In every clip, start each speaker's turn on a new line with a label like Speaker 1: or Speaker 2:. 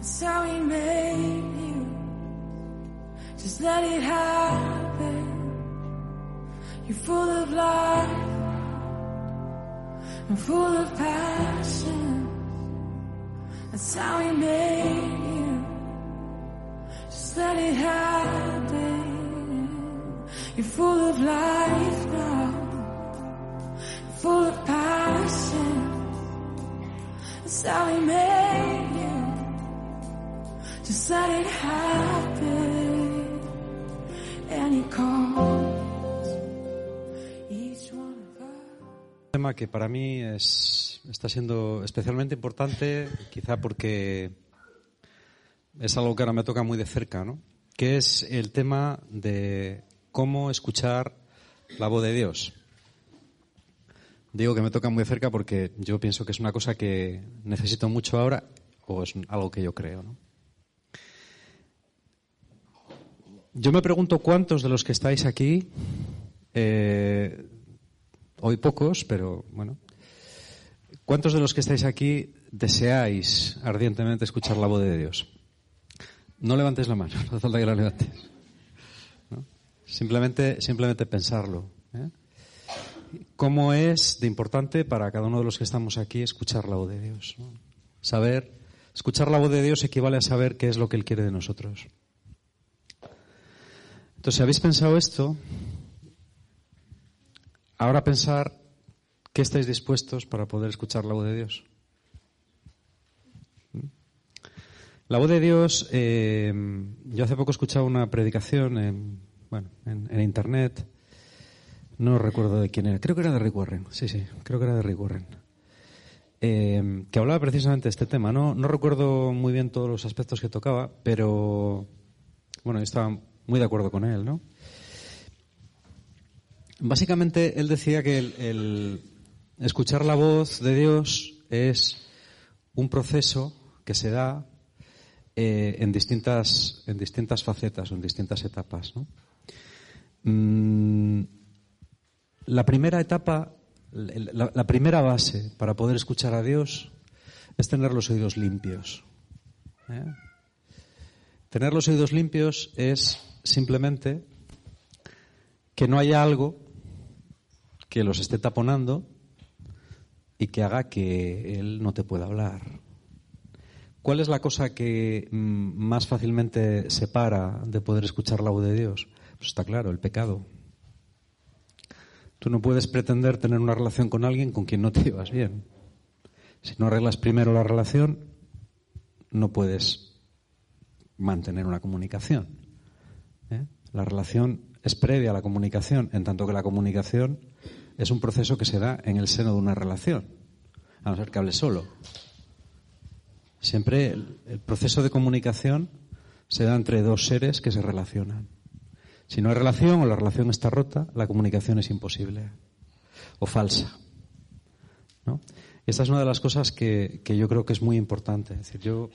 Speaker 1: That's how he made you. Just let it happen. You're full of life and full of passion. That's how he made you. Just let it happen. You're full of life now full of passion. That's how he made. Just
Speaker 2: tema que para mí es, está siendo especialmente importante, quizá porque es algo que ahora me toca muy de cerca, ¿no? Que es el tema de cómo escuchar la voz de Dios. Digo que me toca muy de cerca porque yo pienso que es una cosa que necesito mucho ahora o es algo que yo creo, ¿no? Yo me pregunto cuántos de los que estáis aquí, eh, hoy pocos, pero bueno, ¿cuántos de los que estáis aquí deseáis ardientemente escuchar la voz de Dios? No levantes la mano, no hace falta que la levantes. ¿no? Simplemente, simplemente pensarlo. ¿eh? ¿Cómo es de importante para cada uno de los que estamos aquí escuchar la voz de Dios? Saber, escuchar la voz de Dios equivale a saber qué es lo que Él quiere de nosotros. Entonces, si habéis pensado esto, ahora pensar qué estáis dispuestos para poder escuchar la voz de Dios. La voz de Dios, eh, yo hace poco escuchaba una predicación en, bueno, en, internet, no recuerdo de quién era, creo que era de Rick Warren, sí, sí, creo que era de Rick Warren, eh, que hablaba precisamente de este tema. No, no recuerdo muy bien todos los aspectos que tocaba, pero bueno, estaba muy de acuerdo con él, ¿no? Básicamente él decía que el, escuchar la voz de Dios es un proceso que se da eh, en, distintas, en distintas facetas o en distintas etapas. ¿no? Mm, la primera etapa, la, la, primera base para poder escuchar a Dios es tener los oídos limpios. ¿eh? Tener los oídos limpios es simplemente que no haya algo que los esté taponando y que haga que Él no te pueda hablar. ¿Cuál es la cosa que más fácilmente separa de poder escuchar la voz de Dios? Pues está claro, el pecado. Tú no puedes pretender tener una relación con alguien con quien no te llevas bien. Si no arreglas primero la relación, no puedes mantener una comunicación. La relación es previa a la comunicación, en tanto que la comunicación es un proceso que se da en el seno de una relación, a no ser que hable solo. Siempre el, proceso de comunicación se da entre dos seres que se relacionan. Si no hay relación o la relación está rota, la comunicación es imposible o falsa. esta es una de las cosas que, que, yo creo que es muy importante. Es decir, yo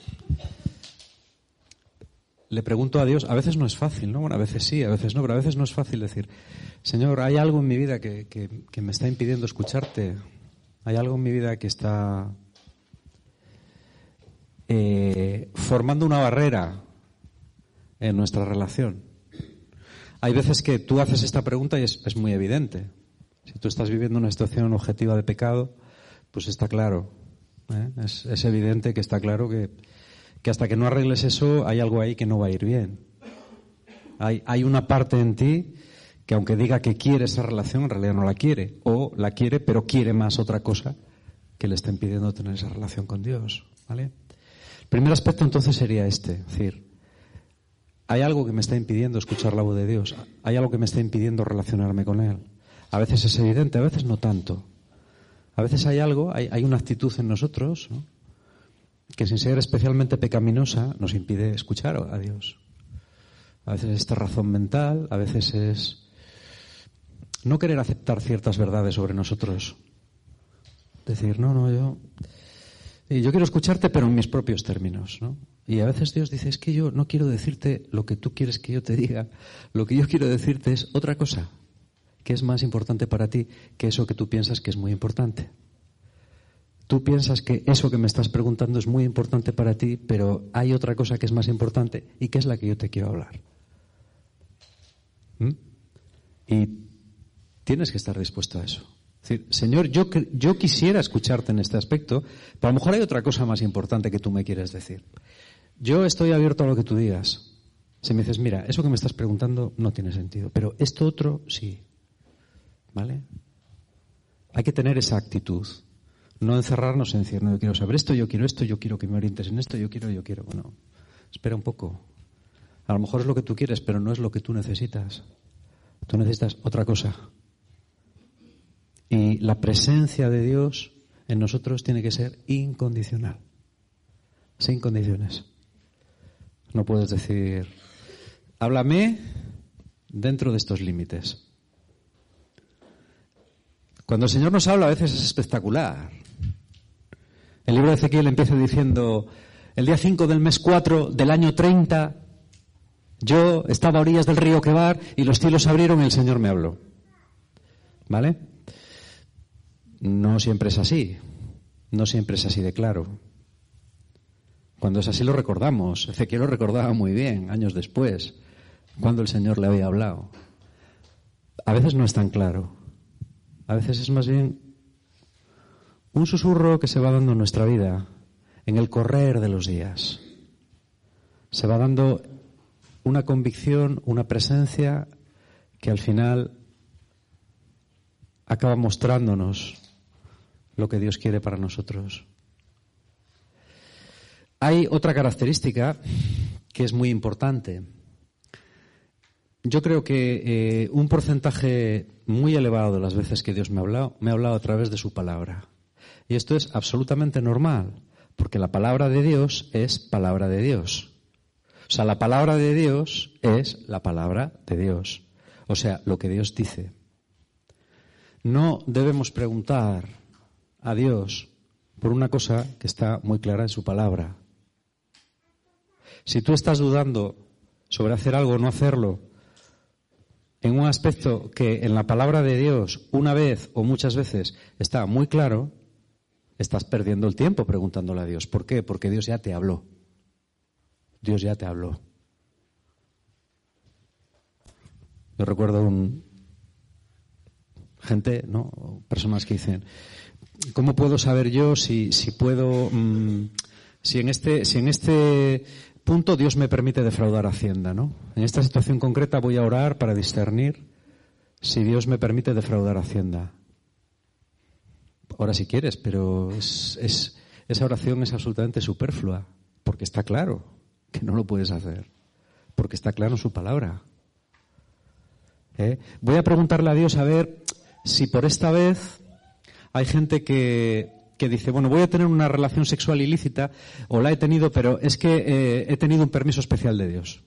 Speaker 2: le pregunto a Dios, a veces no es fácil, ¿no? Bueno, a veces sí, a veces no, pero a veces no es fácil decir, Señor, hay algo en mi vida que, que, me está impidiendo escucharte. Hay algo en mi vida que está eh, formando una barrera en nuestra relación. Hay veces que tú haces esta pregunta y es, es, muy evidente. Si tú estás viviendo una situación objetiva de pecado, pues está claro. ¿eh? Es, es, evidente que está claro que, que, hasta que no arregles eso hay algo ahí que no va a ir bien. Hay, hay una parte en ti que aunque diga que quiere esa relación, en realidad no la quiere. O la quiere, pero quiere más otra cosa que le está impidiendo tener esa relación con Dios. ¿Vale? El primer aspecto entonces sería este, es decir, hay algo que me está impidiendo escuchar la voz de Dios, hay algo que me está impidiendo relacionarme con Él. A veces es evidente, a veces no tanto. A veces hay algo, hay, una actitud en nosotros que sin ser especialmente pecaminosa nos impide escuchar a Dios. A veces es esta razón mental, a veces es no querer aceptar ciertas verdades sobre nosotros. Decir, no, no, yo, yo quiero escucharte, pero en mis propios términos, ¿no? Y a veces Dios dice, es que yo no quiero decirte lo que tú quieres que yo te diga, lo que yo quiero decirte es otra cosa, que es más importante para ti que eso que tú piensas que es muy importante. Tú piensas que eso que me estás preguntando es muy importante para ti, pero hay otra cosa que es más importante y que es la que yo te quiero hablar. ¿Mm? Y tienes que estar dispuesto a eso. Es decir, Señor, yo, yo quisiera escucharte en este aspecto, pero a lo mejor hay otra cosa más importante que tú me quieres decir. Yo estoy abierto a lo que tú digas. Si me dices, mira, eso que me estás preguntando no tiene sentido, pero esto otro sí. ¿Vale? Hay que tener esa actitud. No encerrarnos en decir, no, yo quiero saber esto, yo quiero esto, yo quiero que me orientes en esto, yo quiero, yo quiero. Bueno, espera un poco. A lo mejor es lo que tú quieres, pero no es lo que tú necesitas. Tú necesitas otra cosa. Y la presencia de Dios en nosotros tiene que ser incondicional. Sin condiciones. No puedes decir, háblame dentro de estos límites. Cuando el Señor nos habla a veces es espectacular. El libro de Ezequiel empieza diciendo, el día 5 del mes 4 del año 30, yo estaba a orillas del río Quebar y los cielos se abrieron y el Señor me habló. ¿Vale? No siempre es así. No siempre es así de claro. Cuando es así lo recordamos. Ezequiel lo recordaba muy bien, años después, cuando el Señor le había hablado. A veces no es tan claro. A veces es más bien un susurro que se va dando en nuestra vida, en el correr de los días. Se va dando una convicción, una presencia que al final acaba mostrándonos lo que Dios quiere para nosotros. Hay otra característica que es muy importante. Yo creo que eh, un porcentaje muy elevado de las veces que Dios me ha hablado, me ha hablado a través de su palabra. Y esto es absolutamente normal, porque la palabra de Dios es palabra de Dios. O sea, la palabra de Dios es la palabra de Dios. O sea, lo que Dios dice. No debemos preguntar a Dios por una cosa que está muy clara en su palabra. Si tú estás dudando sobre hacer algo o no hacerlo, en un aspecto que en la palabra de Dios una vez o muchas veces está muy claro, estás perdiendo el tiempo preguntándole a Dios. ¿Por qué? Porque Dios ya te habló. Dios ya te habló. Yo recuerdo un gente, ¿no? Personas que dicen, ¿cómo puedo saber yo si, si puedo, mm, si en este, si en este punto Dios me permite defraudar Hacienda, ¿no? En esta situación concreta voy a orar para discernir si Dios me permite defraudar Hacienda. Ahora si quieres, pero es, es, esa oración es absolutamente superflua, porque está claro que no lo puedes hacer, porque está claro su palabra. ¿Eh? Voy a preguntarle a Dios a ver si por esta vez hay gente que que dice, bueno, voy a tener una relación sexual ilícita, o la he tenido, pero es que eh, he tenido un permiso especial de Dios.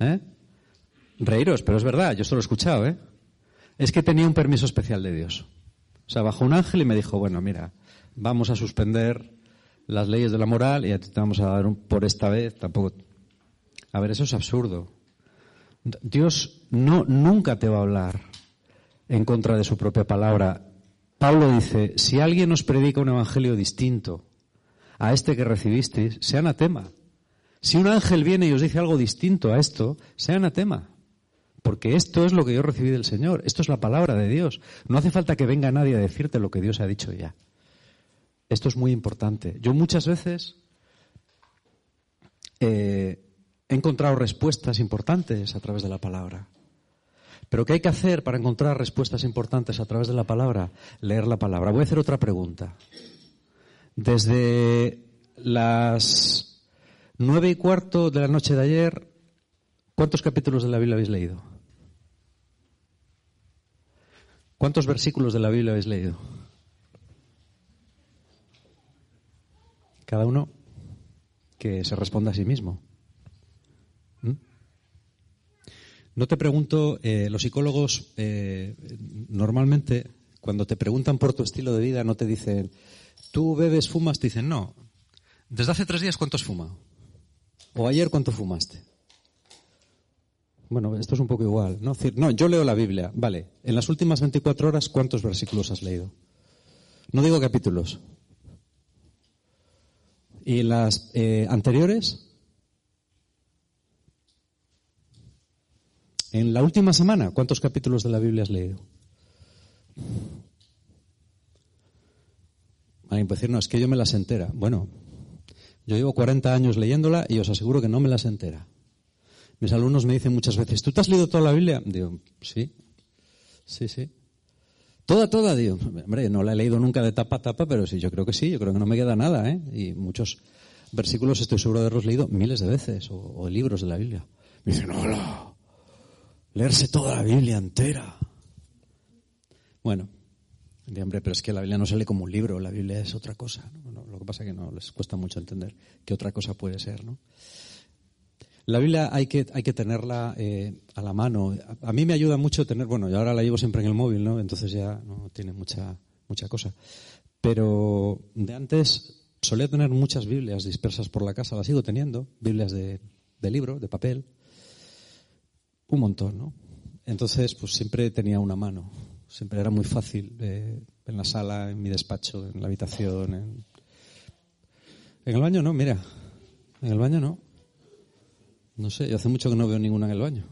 Speaker 2: ¿Eh? Reíros, pero es verdad, yo esto lo he escuchado, ¿eh? Es que tenía un permiso especial de Dios. O sea, bajó un ángel y me dijo, bueno, mira, vamos a suspender las leyes de la moral y te vamos a dar un, por esta vez, tampoco. A ver, eso es absurdo. Dios no, nunca te va a hablar en contra de su propia palabra Pablo dice, si alguien os predica un evangelio distinto a este que recibisteis, sea anatema. Si un ángel viene y os dice algo distinto a esto, sea anatema. Porque esto es lo que yo recibí del Señor. Esto es la palabra de Dios. No hace falta que venga nadie a decirte lo que Dios ha dicho ya. Esto es muy importante. Yo muchas veces eh, he encontrado respuestas importantes a través de la palabra. Pero ¿qué hay que hacer para encontrar respuestas importantes a través de la palabra? Leer la palabra. Voy a hacer otra pregunta. Desde las nueve y cuarto de la noche de ayer ¿Cuántos capítulos de la Biblia habéis leído? ¿Cuántos versículos de la Biblia habéis leído? Cada uno que se responda a sí mismo. ¿Mm? No te pregunto, eh, los psicólogos eh, normalmente cuando te preguntan por tu estilo de vida no te dicen, tú bebes, fumas, te dicen, no, desde hace tres días cuánto has fumado. O ayer cuánto fumaste. Bueno, esto es un poco igual, ¿no? no, yo leo la Biblia, vale. En las últimas 24 horas, ¿cuántos versículos has leído? No digo capítulos. ¿Y las eh, anteriores? En la última semana, ¿cuántos capítulos de la Biblia has leído? Alguien puede decir, no, es que yo me las entera. Bueno, yo llevo 40 años leyéndola y os aseguro que no me las entera. Mis alumnos me dicen muchas veces, ¿tú te has leído toda la Biblia? Digo, sí, sí, sí. Toda, toda, digo, hombre, no la he leído nunca de tapa a tapa, pero sí, yo creo que sí, yo creo que no me queda nada, ¿eh? Y muchos versículos estoy seguro de haberlos leído miles de veces, o, libros de la Biblia. Me dicen, hola, leerse toda la Biblia entera. Bueno, hombre, pero es que la Biblia no sale como un libro, la Biblia es otra cosa. Lo que pasa es que no les cuesta mucho entender qué otra cosa puede ser, ¿no? La Biblia hay que, hay que tenerla eh, a la mano. A, mí me ayuda mucho tener, bueno, yo ahora la llevo siempre en el móvil, ¿no? Entonces ya no tiene mucha, mucha cosa. Pero de antes solía tener muchas Biblias dispersas por la casa, las sigo teniendo, Biblias de, de libro, de papel, un montón, ¿no? Entonces, pues siempre tenía una mano, siempre era muy fácil, eh, en la sala, en mi despacho, en la habitación, en... el baño no, mira, en el baño no. No sé, yo hace mucho que no veo ninguna en el baño.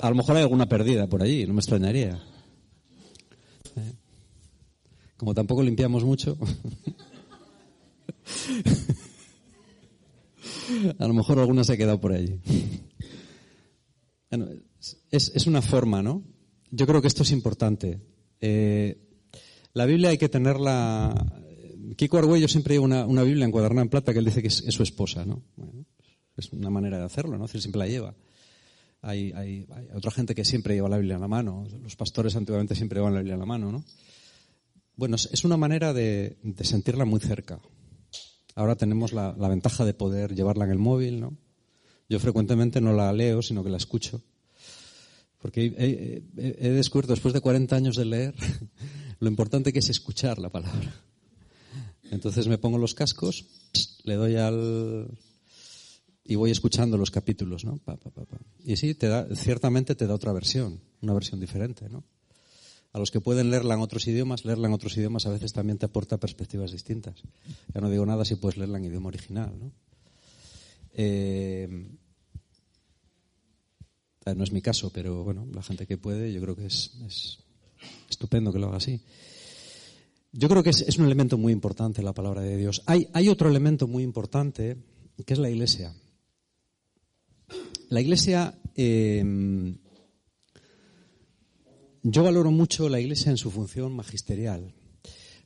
Speaker 2: A lo mejor hay alguna perdida por allí, no me extrañaría. Eh, como tampoco limpiamos mucho. A lo mejor alguna se ha quedado por allí. Es, es, una forma, ¿no? Yo creo que esto es importante. Eh, la Biblia hay que tenerla. Kiko Argüello siempre lleva una, Biblia encuadernada en plata que él dice que es, su esposa, ¿no? Bueno, es una manera de hacerlo, ¿no? siempre la lleva. Hay, hay, otra gente que siempre lleva la Biblia en la mano. Los pastores antiguamente siempre llevan la Biblia en la mano, ¿no? Bueno, es una manera de, sentirla muy cerca. Ahora tenemos la, ventaja de poder llevarla en el móvil, ¿no? Yo frecuentemente no la leo, sino que la escucho. Porque he, descubierto, después de 40 años de leer, lo importante que es escuchar la palabra. Entonces me pongo los cascos, le doy al, y voy escuchando los capítulos, ¿no? y sí, te da, ciertamente te da otra versión, una versión diferente, ¿no? A los que pueden leerla en otros idiomas, leerla en otros idiomas a veces también te aporta perspectivas distintas. Ya no digo nada si puedes leerla en idioma original, ¿no? Eh, no es mi caso, pero bueno, la gente que puede, yo creo que es, es estupendo que lo haga así. Yo creo que es, es, un elemento muy importante la palabra de Dios. Hay, hay otro elemento muy importante que es la iglesia. La iglesia, eh, yo valoro mucho la iglesia en su función magisterial,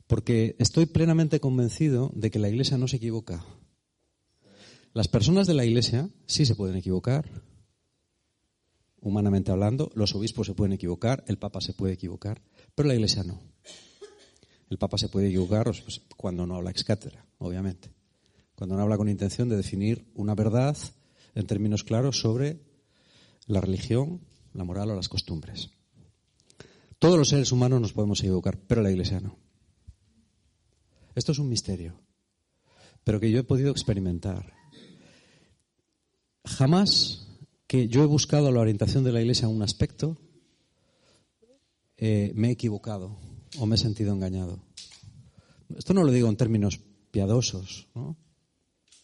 Speaker 2: porque estoy plenamente convencido de que la iglesia no se equivoca. Las personas de la iglesia sí se pueden equivocar, humanamente hablando, los obispos se pueden equivocar, el papa se puede equivocar, pero la iglesia no. El papa se puede equivocar pues, cuando no habla ex cátedra, obviamente. Cuando no habla con intención de definir una verdad en términos claros sobre la religión, la moral o las costumbres. Todos los seres humanos nos podemos equivocar, pero la Iglesia no. Esto es un misterio, pero que yo he podido experimentar. Jamás que yo he buscado la orientación de la Iglesia en un aspecto, eh, me he equivocado o me he sentido engañado. Esto no lo digo en términos piadosos, ¿no?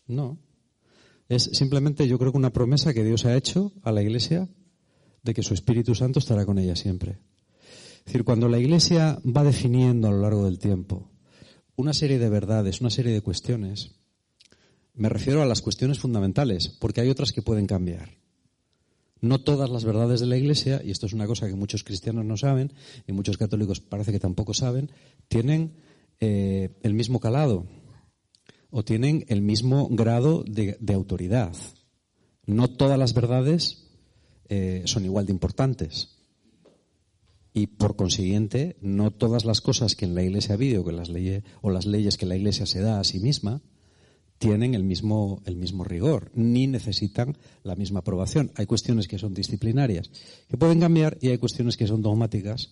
Speaker 2: No. Es simplemente, yo creo que una promesa que Dios ha hecho a la Iglesia de que su Espíritu Santo estará con ella siempre. Es decir, cuando la Iglesia va definiendo a lo largo del tiempo una serie de verdades, una serie de cuestiones, me refiero a las cuestiones fundamentales, porque hay otras que pueden cambiar. No todas las verdades de la Iglesia, y esto es una cosa que muchos cristianos no saben, y muchos católicos parece que tampoco saben, tienen eh, el mismo calado o tienen el mismo grado de, autoridad. No todas las verdades eh, son igual de importantes. Y por consiguiente, no todas las cosas que en la Iglesia las leyes, o las leyes que la Iglesia se da a sí misma, tienen el mismo, el mismo rigor, ni necesitan la misma aprobación. Hay cuestiones que son disciplinarias, que pueden cambiar, y hay cuestiones que son dogmáticas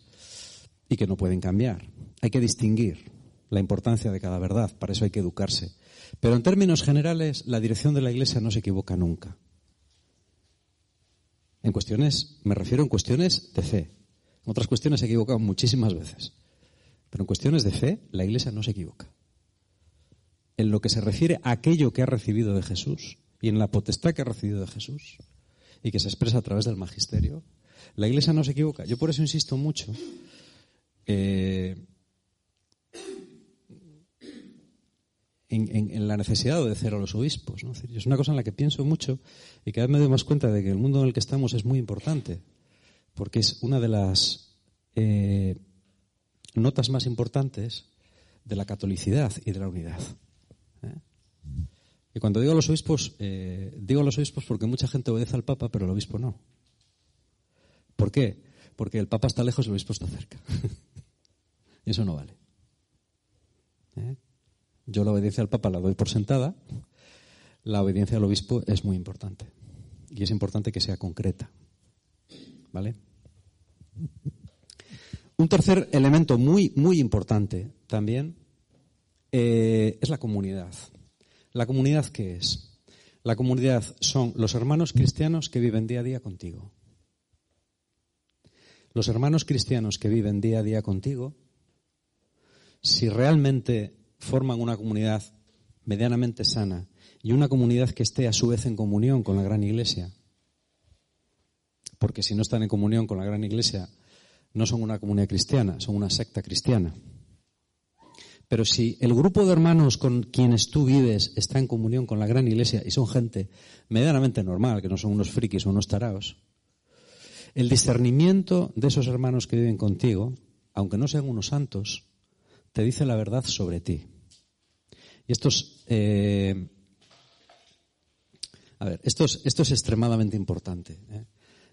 Speaker 2: y que no pueden cambiar. Hay que distinguir la importancia de cada verdad, para eso hay que educarse. Pero en términos generales, la dirección de la Iglesia no se equivoca nunca. En cuestiones, me refiero en cuestiones de fe. En otras cuestiones se equivocan muchísimas veces. Pero en cuestiones de fe, la Iglesia no se equivoca en lo que se refiere a aquello que ha recibido de Jesús y en la potestad que ha recibido de Jesús y que se expresa a través del magisterio, la Iglesia no se equivoca. Yo por eso insisto mucho eh, en, la necesidad de obedecer a los obispos. Es una cosa en la que pienso mucho y cada vez me doy más cuenta de que el mundo en el que estamos es muy importante, porque es una de las eh, notas más importantes de la catolicidad y de la unidad. Y cuando digo a los obispos, eh, digo a los obispos porque mucha gente obedece al Papa, pero el obispo no. ¿Por qué? Porque el Papa está lejos y el obispo está cerca. y eso no vale. ¿Eh? Yo la obediencia al Papa la doy por sentada. La obediencia al obispo es muy importante. Y es importante que sea concreta. ¿Vale? Un tercer elemento muy, muy importante también eh, es la comunidad. ¿La comunidad qué es? La comunidad son los hermanos cristianos que viven día a día contigo. Los hermanos cristianos que viven día a día contigo, si realmente forman una comunidad medianamente sana y una comunidad que esté a su vez en comunión con la gran iglesia, porque si no están en comunión con la gran iglesia, no son una comunidad cristiana, son una secta cristiana. Pero si el grupo de hermanos con quienes tú vives está en comunión con la gran iglesia y son gente medianamente normal, que no son unos frikis o unos taraos, el discernimiento de esos hermanos que viven contigo, aunque no sean unos santos, te dice la verdad sobre ti. Y esto es, eh, a ver, esto es, esto es extremadamente importante. ¿eh?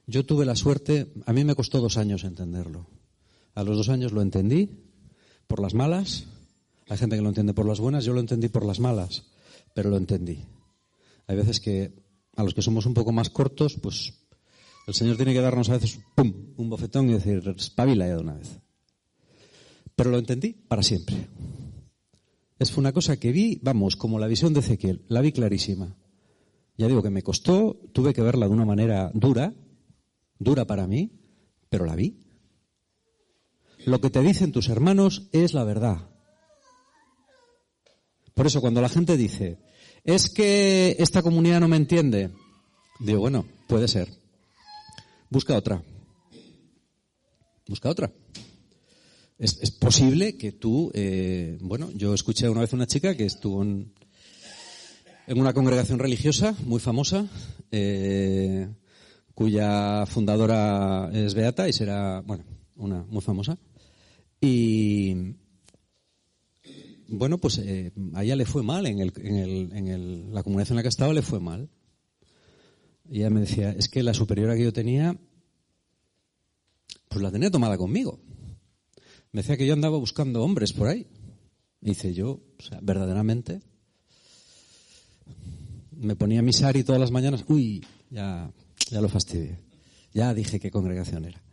Speaker 2: Yo tuve la suerte, a mí me costó dos años entenderlo. A los dos años lo entendí, por las malas, hay gente que lo entiende por las buenas, yo lo entendí por las malas, pero lo entendí. Hay veces que a los que somos un poco más cortos, pues el Señor tiene que darnos a veces ¡pum! un bofetón y decir, espabila ya de una vez. Pero lo entendí para siempre. Es una cosa que vi, vamos, como la visión de Ezequiel, la vi clarísima. Ya digo que me costó, tuve que verla de una manera dura, dura para mí, pero la vi. Lo que te dicen tus hermanos es la verdad. Por eso cuando la gente dice, es que esta comunidad no me entiende, digo, bueno, puede ser. Busca otra. Busca otra. Es, posible que tú, eh, bueno, yo escuché una vez una chica que estuvo en, una congregación religiosa muy famosa, eh, cuya fundadora es Beata y será, bueno, una muy famosa. Y, bueno, pues eh, a ella le fue mal, en, el, en, el, en el, la comunidad en la que estaba le fue mal. Y ella me decía, es que la superiora que yo tenía, pues la tenía tomada conmigo. Me decía que yo andaba buscando hombres por ahí. Dice yo, o sea, verdaderamente, me ponía mi sari todas las mañanas, uy, ya, ya lo fastidié. Ya dije qué congregación era.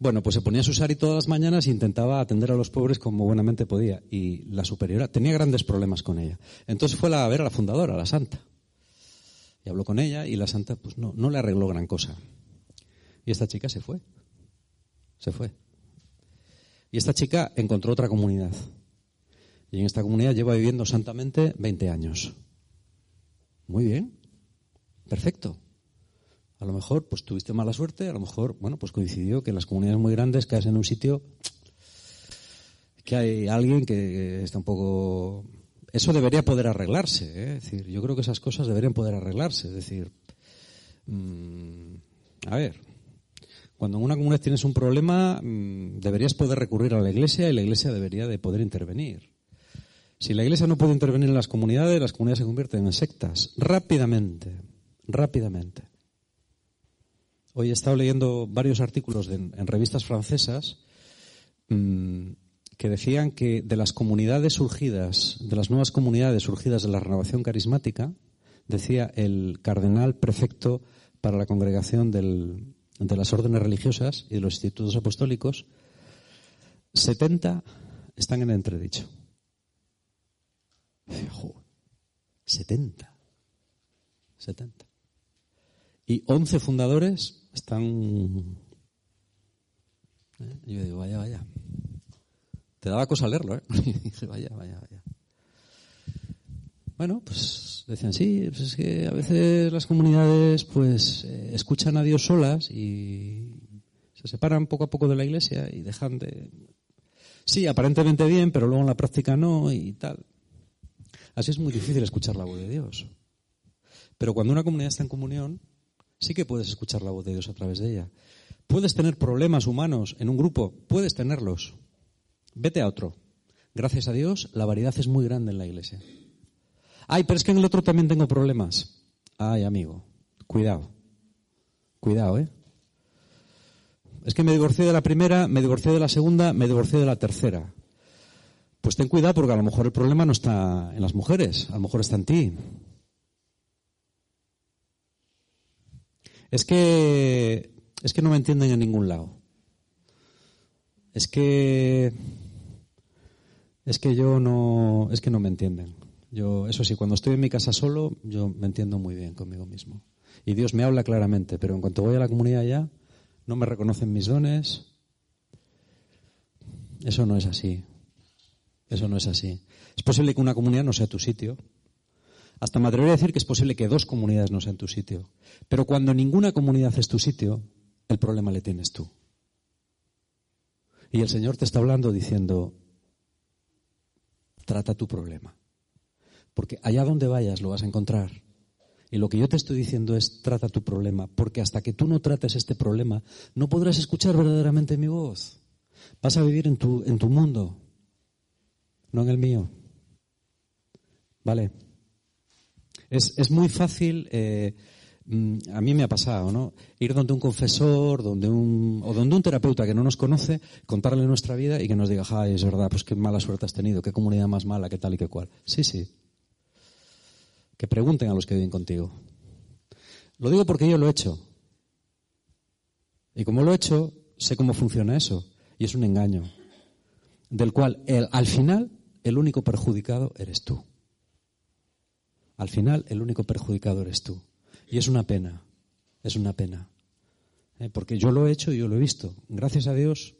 Speaker 2: Bueno, pues se ponía su sari todas las mañanas e intentaba atender a los pobres como buenamente podía. Y la superiora tenía grandes problemas con ella. Entonces fue a ver a la fundadora, a la santa. Y habló con ella y la santa pues no, no le arregló gran cosa. Y esta chica se fue. Se fue. Y esta chica encontró otra comunidad. Y en esta comunidad lleva viviendo santamente 20 años. Muy bien. Perfecto. A lo mejor, pues tuviste mala suerte, a lo mejor, bueno, pues coincidió que en las comunidades muy grandes caes en un sitio que hay alguien que está un poco... Eso debería poder arreglarse, ¿eh? es decir, yo creo que esas cosas deberían poder arreglarse, es decir, mm, a ver, cuando en una comunidad tienes un problema, mm, deberías poder recurrir a la iglesia y la iglesia debería de poder intervenir. Si la iglesia no puede intervenir en las comunidades, las comunidades se convierten en sectas rápidamente, rápidamente. Hoy he estado leyendo varios artículos en revistas francesas mm, que decían que de las comunidades surgidas, de las nuevas comunidades surgidas de la renovación carismática, decía el cardenal prefecto para la congregación de las órdenes religiosas y de los institutos apostólicos, 70 están en entredicho. Y decía, "Jo, 70. 70. Y 11 fundadores están... ¿Eh? Y yo digo, vaya, vaya. Te daba cosa leerlo, ¿eh? Y dije, vaya, vaya, vaya. Bueno, pues decían, sí, pues es que a veces las comunidades pues eh, escuchan a Dios solas y se separan poco a poco de la iglesia y dejan de... Sí, aparentemente bien, pero luego en la práctica no y tal. Así es muy difícil escuchar la voz de Dios. Pero cuando una comunidad está en comunión, sí que puedes escuchar la voz de Dios a través de ella. Puedes tener problemas humanos en un grupo, puedes tenerlos. Vete a otro. Gracias a Dios, la variedad es muy grande en la iglesia. Ay, pero es que en el otro también tengo problemas. Ay, amigo, cuidado. Cuidado, ¿eh? Es que me divorcié de la primera, me divorcié de la segunda, me divorcié de la tercera. Pues ten cuidado porque a lo mejor el problema no está en las mujeres, a lo mejor está en ti. Es que es que no me entienden en ningún lado. Es que es que yo no es que no me entienden. Yo eso sí, cuando estoy en mi casa solo, yo me entiendo muy bien conmigo mismo. Y Dios me habla claramente, pero en cuanto voy a la comunidad ya no me reconocen mis dones. Eso no es así. Eso no es así. Es posible que una comunidad no sea tu sitio. Hasta me atrevería a decir que es posible que dos comunidades no sean tu sitio. Pero cuando ninguna comunidad es tu sitio, el problema le tienes tú. Y el Señor te está hablando diciendo, trata tu problema. Porque allá donde vayas lo vas a encontrar. Y lo que yo te estoy diciendo es, trata tu problema. Porque hasta que tú no trates este problema, no podrás escuchar verdaderamente mi voz. Vas a vivir en tu, en tu mundo, no en el mío. ¿Vale? Es, muy fácil, eh, mm, a mí me ha pasado, ¿no? Ir donde un confesor, donde un, o donde un terapeuta que no nos conoce, contarle nuestra vida y que nos diga, ay, es verdad, pues qué mala suerte has tenido, qué comunidad más mala, qué tal y qué cual. Sí, sí. Que pregunten a los que viven contigo. Lo digo porque yo lo he hecho. Y como lo he hecho, sé cómo funciona eso. Y es un engaño. Del cual, al final, el único perjudicado eres tú. Al final, el único perjudicado eres tú. Y es una pena. Es una pena. ¿Eh? Porque yo lo he hecho y yo lo he visto. Gracias a Dios,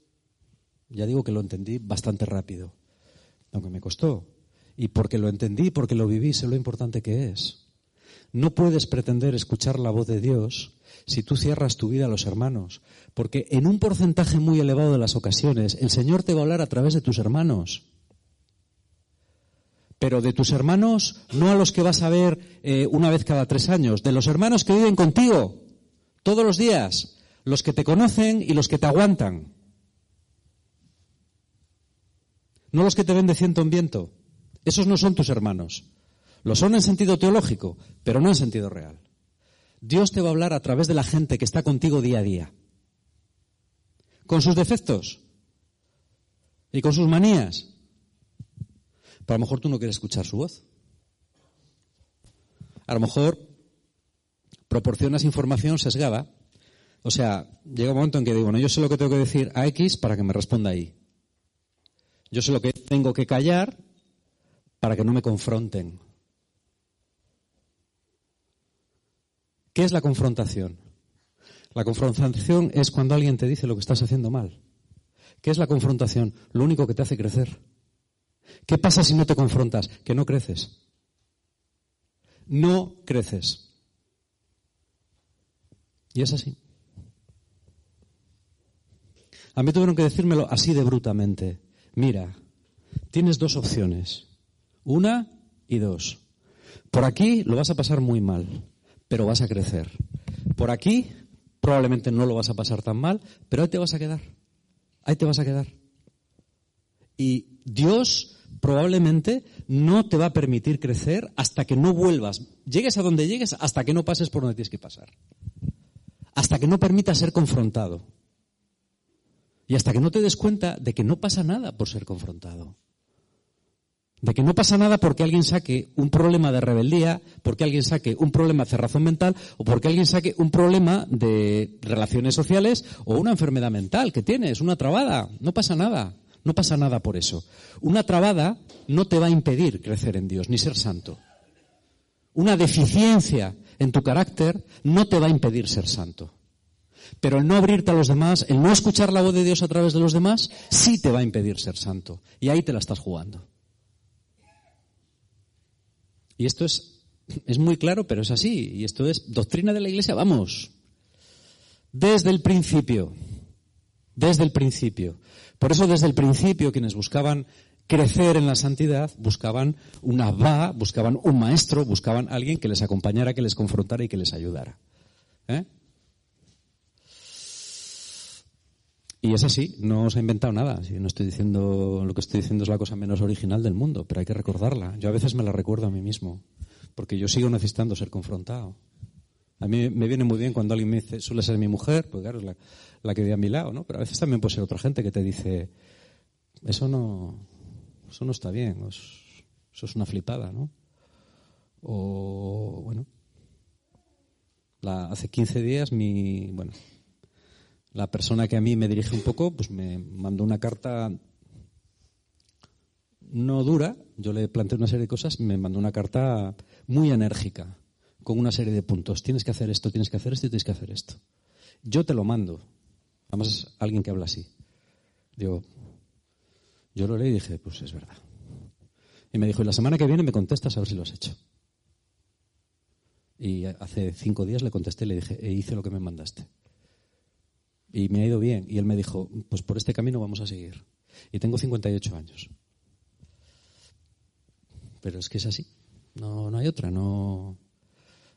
Speaker 2: ya digo que lo entendí bastante rápido. Aunque me costó. Y porque lo entendí, porque lo viví, sé lo importante que es. No puedes pretender escuchar la voz de Dios si tú cierras tu vida a los hermanos, porque en un porcentaje muy elevado de las ocasiones el Señor te va a hablar a través de tus hermanos. Pero de tus hermanos, no a los que vas a ver eh, una vez cada tres años, de los hermanos que viven contigo todos los días, los que te conocen y los que te aguantan. No los que te ven de ciento en viento. Esos no son tus hermanos. Lo son en sentido teológico, pero no en sentido real. Dios te va a hablar a través de la gente que está contigo día a día. Con sus defectos y con sus manías. A lo mejor tú no quieres escuchar su voz. A lo mejor proporcionas información sesgada. O sea, llega un momento en que digo, bueno, yo sé lo que tengo que decir a X para que me responda Y. Yo sé lo que tengo que callar para que no me confronten. ¿Qué es la confrontación? La confrontación es cuando alguien te dice lo que estás haciendo mal. ¿Qué es la confrontación? Lo único que te hace crecer. ¿Qué pasa si no te confrontas? Que no creces. No creces. Y es así. A mí tuvieron que decírmelo así de brutamente. Mira, tienes dos opciones. Una y dos. Por aquí lo vas a pasar muy mal, pero vas a crecer. Por aquí probablemente no lo vas a pasar tan mal, pero ahí te vas a quedar. Ahí te vas a quedar. Y Dios probablemente no te va a permitir crecer hasta que no vuelvas. Llegues a donde llegues, hasta que no pases por donde tienes que pasar. hasta que no permita ser confrontado. Y hasta que no te des cuenta de que no pasa nada por ser confrontado. De que no pasa nada porque alguien saque un problema de rebeldía, porque alguien saque un problema de cerrazón mental o porque alguien saque un problema de relaciones sociales o una enfermedad mental que tienes, una trabada. No pasa nada. No pasa nada por eso. Una trabada no te va a impedir crecer en Dios ni ser santo. Una deficiencia en tu carácter no te va a impedir ser santo. Pero el no abrirte a los demás, el no escuchar la voz de Dios a través de los demás, sí te va a impedir ser santo. Y ahí te la estás jugando. Y esto es, es muy claro, pero es así. Y esto es doctrina de la Iglesia, vamos. Desde el principio. Desde el principio. Por eso desde el principio quienes buscaban crecer en la santidad buscaban una va, buscaban un maestro, buscaban alguien que les acompañara, que les confrontara y que les ayudara. ¿Eh? Y es así, no os ha inventado nada. no estoy diciendo, lo que estoy diciendo es la cosa menos original del mundo, pero hay que recordarla. Yo a veces me la recuerdo a mí mismo, porque yo sigo necesitando ser confrontado. A mí me viene muy bien cuando alguien me dice, suele ser mi mujer, pues claro, es la, que vive a mi lado, ¿no? Pero a veces también puede ser otra gente que te dice, eso no, eso no está bien, eso es una flipada, ¿no? O, bueno, hace 15 días mi, bueno, la persona que a mí me dirige un poco, pues me mandó una carta no dura, yo le planteé una serie de cosas, me mandó una carta muy enérgica, con una serie de puntos. Tienes que hacer esto, tienes que hacer esto y tienes que hacer esto. Yo te lo mando. Además alguien que habla así. Digo, yo lo leí y dije, pues es verdad. Y me dijo, y la semana que viene me contestas a ver si lo has hecho. Y hace cinco días le contesté y le dije, e hice lo que me mandaste. Y me ha ido bien. Y él me dijo, pues por este camino vamos a seguir. Y tengo 58 años. Pero es que es así. No, no hay otra. No,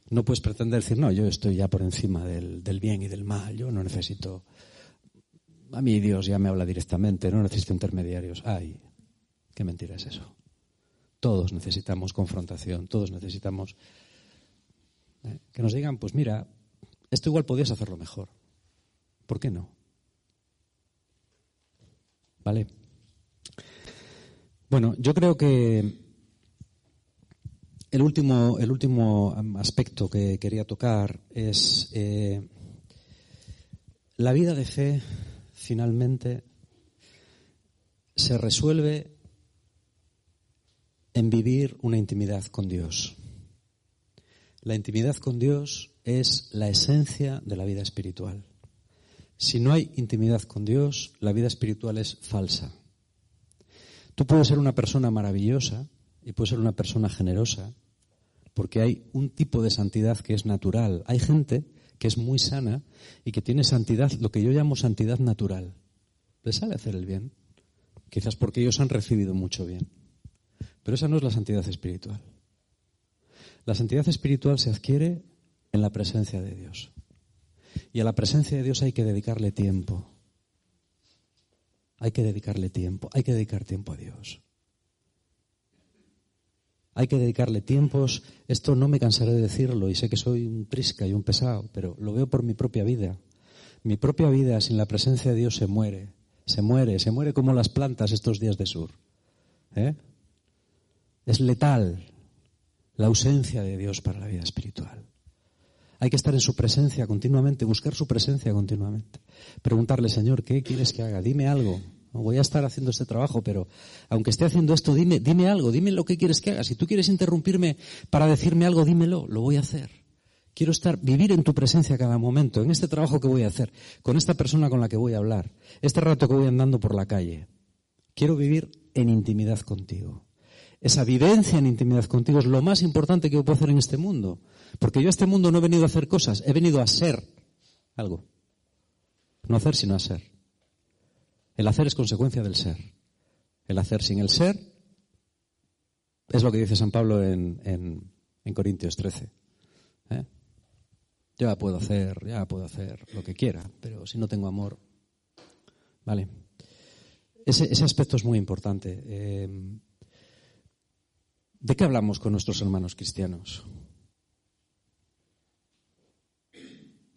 Speaker 2: no puedes pretender decir, no, yo estoy ya por encima del, del bien y del mal. Yo no necesito. A mí Dios ya me habla directamente. No necesito intermediarios. Ay, qué mentira es eso. Todos necesitamos confrontación. Todos necesitamos ¿eh? que nos digan, pues mira, esto igual podías hacerlo mejor. ¿Por qué no? ¿Vale? Bueno, yo creo que el último, el último aspecto que quería tocar es eh, la vida de fe finalmente se resuelve en vivir una intimidad con Dios. La intimidad con Dios es la esencia de la vida espiritual. Si no hay intimidad con Dios, la vida espiritual es falsa. Tú puedes ser una persona maravillosa y puedes ser una persona generosa, porque hay un tipo de santidad que es natural. Hay gente que es muy sana y que tiene santidad, lo que yo llamo santidad natural. Les sale hacer el bien, quizás porque ellos han recibido mucho bien. Pero esa no es la santidad espiritual. La santidad espiritual se adquiere en la presencia de Dios. Y a la presencia de Dios hay que dedicarle tiempo. Hay que dedicarle tiempo, hay que dedicar tiempo a Dios. Hay que dedicarle tiempos. Esto no me cansaré de decirlo y sé que soy un prisca y un pesado, pero lo veo por mi propia vida. Mi propia vida sin la presencia de Dios se muere, se muere, se muere como las plantas estos días de sur. ¿Eh? Es letal la ausencia de Dios para la vida espiritual. Hay que estar en su presencia continuamente, buscar su presencia continuamente. Preguntarle, Señor, ¿qué quieres que haga? Dime algo. Voy a estar haciendo este trabajo, pero aunque esté haciendo esto, dime, dime algo, dime lo que quieres que haga. Si tú quieres interrumpirme para decirme algo, dímelo, lo voy a hacer. Quiero estar, vivir en tu presencia cada momento, en este trabajo que voy a hacer, con esta persona con la que voy a hablar, este rato que voy andando por la calle. Quiero vivir en intimidad contigo. Esa vivencia en intimidad contigo es lo más importante que puedo hacer en este mundo. Porque yo a este mundo no he venido a hacer cosas, he venido a ser algo. No hacer, sino a ser. El hacer es consecuencia del ser. El hacer sin el ser es lo que dice San Pablo en, en, Corintios 13. ¿eh? Ya puedo hacer, ya puedo hacer lo que quiera, pero si no tengo amor, vale. Ese, aspecto es muy importante. Eh, ¿De qué hablamos con nuestros hermanos cristianos?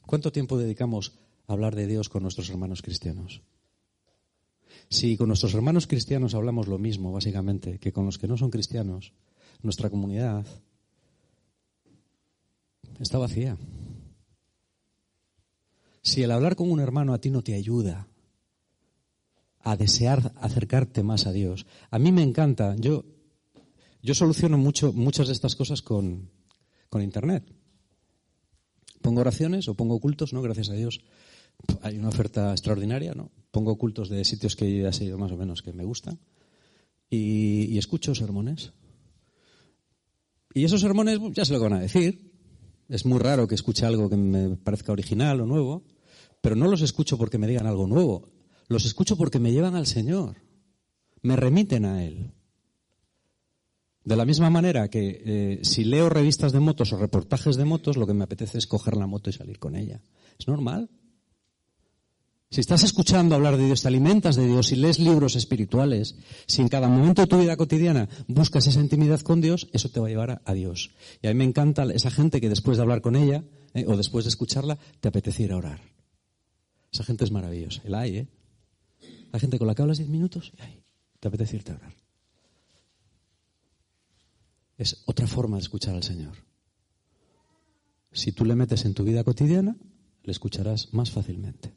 Speaker 2: ¿Cuánto tiempo dedicamos a hablar de Dios con nuestros hermanos cristianos? Si con nuestros hermanos cristianos hablamos lo mismo, básicamente, que con los que no son cristianos, nuestra comunidad está vacía. Si el hablar con un hermano a ti no te ayuda a desear acercarte más a Dios, a mí me encanta, yo, yo soluciono mucho, muchas de estas cosas con, con Internet. Pongo oraciones o pongo cultos, ¿no? Gracias a Dios hay una oferta extraordinaria, ¿no? Pongo cultos de sitios que ya he seguido más o menos que me gustan y, y escucho sermones. Y esos sermones ya se lo van a decir. Es muy raro que escuche algo que me parezca original o nuevo, pero no los escucho porque me digan algo nuevo. Los escucho porque me llevan al Señor. Me remiten a Él. De la misma manera que eh, si leo revistas de motos o reportajes de motos, lo que me apetece es coger la moto y salir con ella. Es normal. Si estás escuchando hablar de Dios, te alimentas de Dios, si lees libros espirituales, si en cada momento de tu vida cotidiana buscas esa intimidad con Dios, eso te va a llevar a, Dios. Y a mí me encanta esa gente que después de hablar con ella eh, o después de escucharla, te apetece ir a orar. Esa gente es maravillosa. El hay, ¿eh? Hay gente con la que hablas diez minutos y ay, te apetece irte a orar. Es otra forma de escuchar al Señor. Si tú le metes en tu vida cotidiana, le escucharás más fácilmente.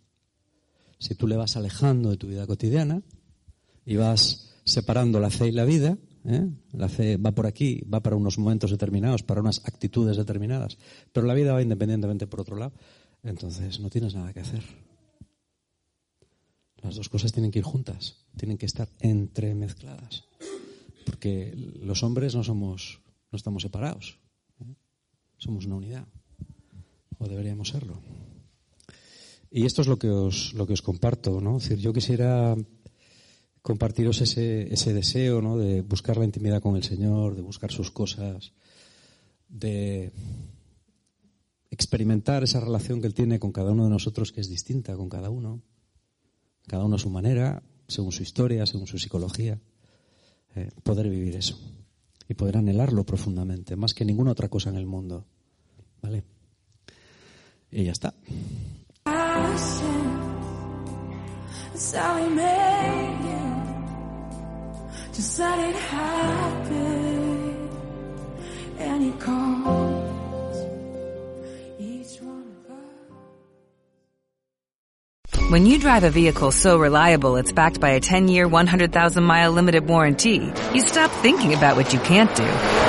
Speaker 2: Si tú le vas alejando de tu vida cotidiana y vas separando la fe y la vida, ¿eh? la fe va por aquí, va para unos momentos determinados, para unas actitudes determinadas, pero la vida va independientemente por otro lado, entonces no tienes nada que hacer. Las dos cosas tienen que ir juntas, tienen que estar entremezcladas. Porque los hombres no somos, no estamos separados. ¿eh? Somos una unidad. O deberíamos serlo. Y esto es lo que os, lo que os comparto, ¿no? Es decir, yo quisiera compartiros ese, ese deseo, ¿no? De buscar la intimidad con el Señor, de buscar sus cosas, de experimentar esa relación que Él tiene con cada uno de nosotros, que es distinta con cada uno cada uno a su manera, según su historia, según su psicología, eh, poder vivir eso y poder anhelarlo profundamente, más que ninguna otra cosa en el mundo. ¿Vale? Y ya está.
Speaker 1: That's how we make it. Just let it happen. And he calls.
Speaker 3: When you drive a vehicle so reliable it's backed by a 10 year, 100,000 mile limited warranty, you stop thinking about what you can't do